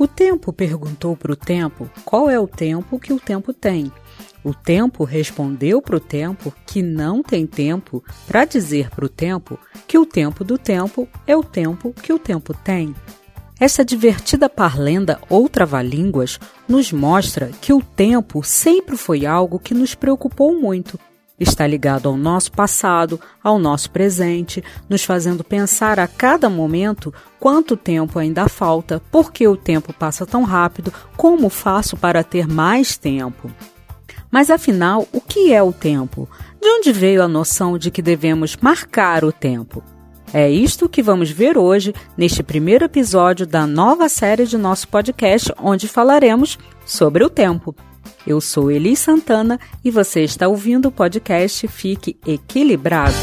O tempo perguntou para o tempo qual é o tempo que o tempo tem. O tempo respondeu para o tempo que não tem tempo para dizer para o tempo que o tempo do tempo é o tempo que o tempo tem. Essa divertida parlenda ou trava-línguas nos mostra que o tempo sempre foi algo que nos preocupou muito Está ligado ao nosso passado, ao nosso presente, nos fazendo pensar a cada momento quanto tempo ainda falta, por que o tempo passa tão rápido, como faço para ter mais tempo. Mas afinal, o que é o tempo? De onde veio a noção de que devemos marcar o tempo? É isto que vamos ver hoje neste primeiro episódio da nova série de nosso podcast, onde falaremos sobre o tempo. Eu sou Eli Santana e você está ouvindo o podcast Fique Equilibrado.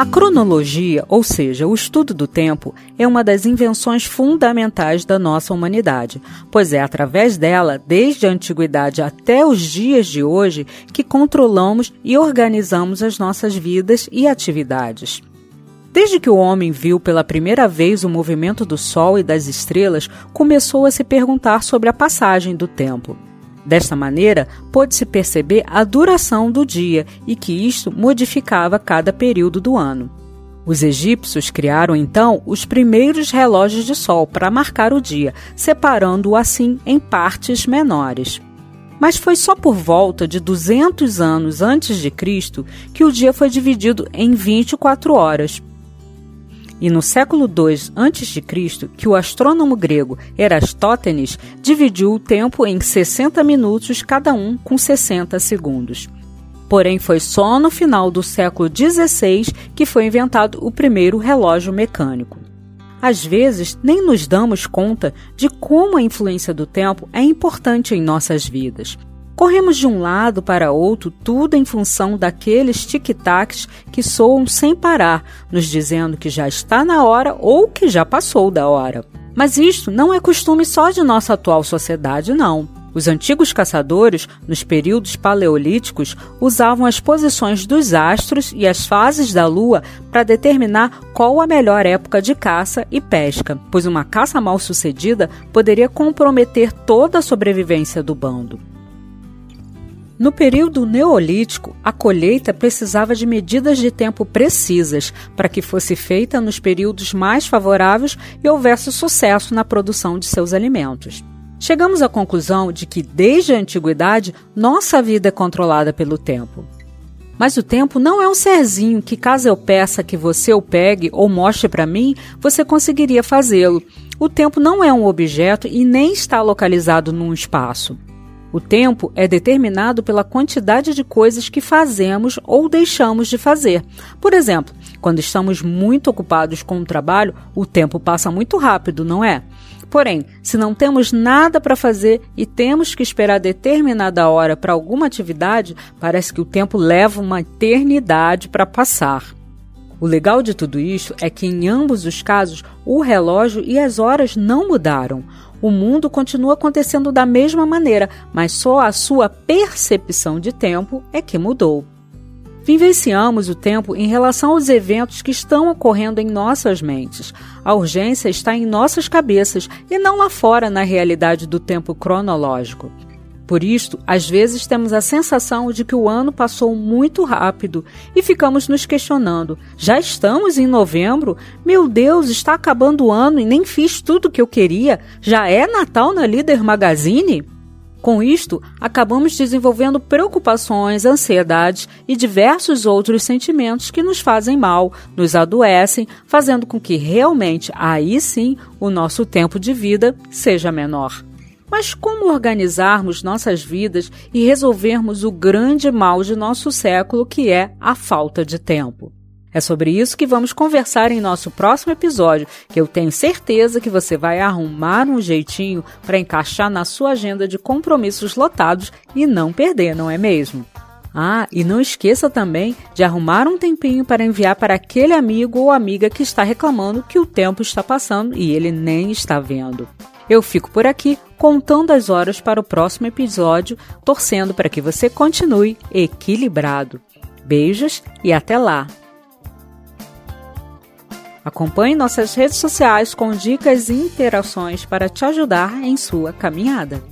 A cronologia, ou seja, o estudo do tempo, é uma das invenções fundamentais da nossa humanidade, pois é através dela, desde a antiguidade até os dias de hoje, que controlamos e organizamos as nossas vidas e atividades. Desde que o homem viu pela primeira vez o movimento do Sol e das estrelas, começou a se perguntar sobre a passagem do tempo. Desta maneira, pôde-se perceber a duração do dia e que isto modificava cada período do ano. Os egípcios criaram então os primeiros relógios de sol para marcar o dia, separando-o assim em partes menores. Mas foi só por volta de 200 anos antes de Cristo que o dia foi dividido em 24 horas, e no século II a.C., que o astrônomo grego Erastótenes dividiu o tempo em 60 minutos cada um com 60 segundos. Porém, foi só no final do século XVI que foi inventado o primeiro relógio mecânico. Às vezes, nem nos damos conta de como a influência do tempo é importante em nossas vidas. Corremos de um lado para outro, tudo em função daqueles tic-tacs que soam sem parar, nos dizendo que já está na hora ou que já passou da hora. Mas isto não é costume só de nossa atual sociedade, não. Os antigos caçadores, nos períodos paleolíticos, usavam as posições dos astros e as fases da lua para determinar qual a melhor época de caça e pesca, pois uma caça mal sucedida poderia comprometer toda a sobrevivência do bando. No período neolítico, a colheita precisava de medidas de tempo precisas para que fosse feita nos períodos mais favoráveis e houvesse sucesso na produção de seus alimentos. Chegamos à conclusão de que, desde a antiguidade, nossa vida é controlada pelo tempo. Mas o tempo não é um serzinho que, caso eu peça que você o pegue ou mostre para mim, você conseguiria fazê-lo. O tempo não é um objeto e nem está localizado num espaço. O tempo é determinado pela quantidade de coisas que fazemos ou deixamos de fazer. Por exemplo, quando estamos muito ocupados com o trabalho, o tempo passa muito rápido, não é? Porém, se não temos nada para fazer e temos que esperar determinada hora para alguma atividade, parece que o tempo leva uma eternidade para passar. O legal de tudo isso é que em ambos os casos o relógio e as horas não mudaram. O mundo continua acontecendo da mesma maneira, mas só a sua percepção de tempo é que mudou. Vivenciamos o tempo em relação aos eventos que estão ocorrendo em nossas mentes. A urgência está em nossas cabeças e não lá fora na realidade do tempo cronológico. Por isto, às vezes temos a sensação de que o ano passou muito rápido e ficamos nos questionando: já estamos em novembro? Meu Deus, está acabando o ano e nem fiz tudo o que eu queria? Já é Natal na Líder Magazine? Com isto, acabamos desenvolvendo preocupações, ansiedades e diversos outros sentimentos que nos fazem mal, nos adoecem, fazendo com que realmente aí sim o nosso tempo de vida seja menor. Mas como organizarmos nossas vidas e resolvermos o grande mal de nosso século, que é a falta de tempo? É sobre isso que vamos conversar em nosso próximo episódio, que eu tenho certeza que você vai arrumar um jeitinho para encaixar na sua agenda de compromissos lotados e não perder, não é mesmo? Ah, e não esqueça também de arrumar um tempinho para enviar para aquele amigo ou amiga que está reclamando que o tempo está passando e ele nem está vendo. Eu fico por aqui contando as horas para o próximo episódio, torcendo para que você continue equilibrado. Beijos e até lá! Acompanhe nossas redes sociais com dicas e interações para te ajudar em sua caminhada.